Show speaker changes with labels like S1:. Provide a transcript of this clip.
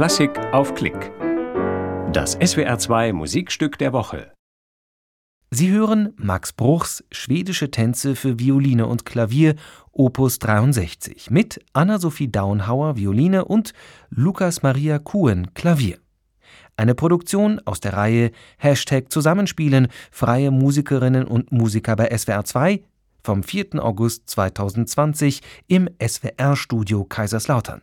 S1: Klassik auf Klick. Das SWR2 Musikstück der Woche.
S2: Sie hören Max Bruchs Schwedische Tänze für Violine und Klavier Opus 63 mit Anna-Sophie Daunhauer Violine und Lukas Maria Kuhn Klavier. Eine Produktion aus der Reihe Hashtag Zusammenspielen freie Musikerinnen und Musiker bei SWR 2 vom 4. August 2020 im SWR-Studio Kaiserslautern.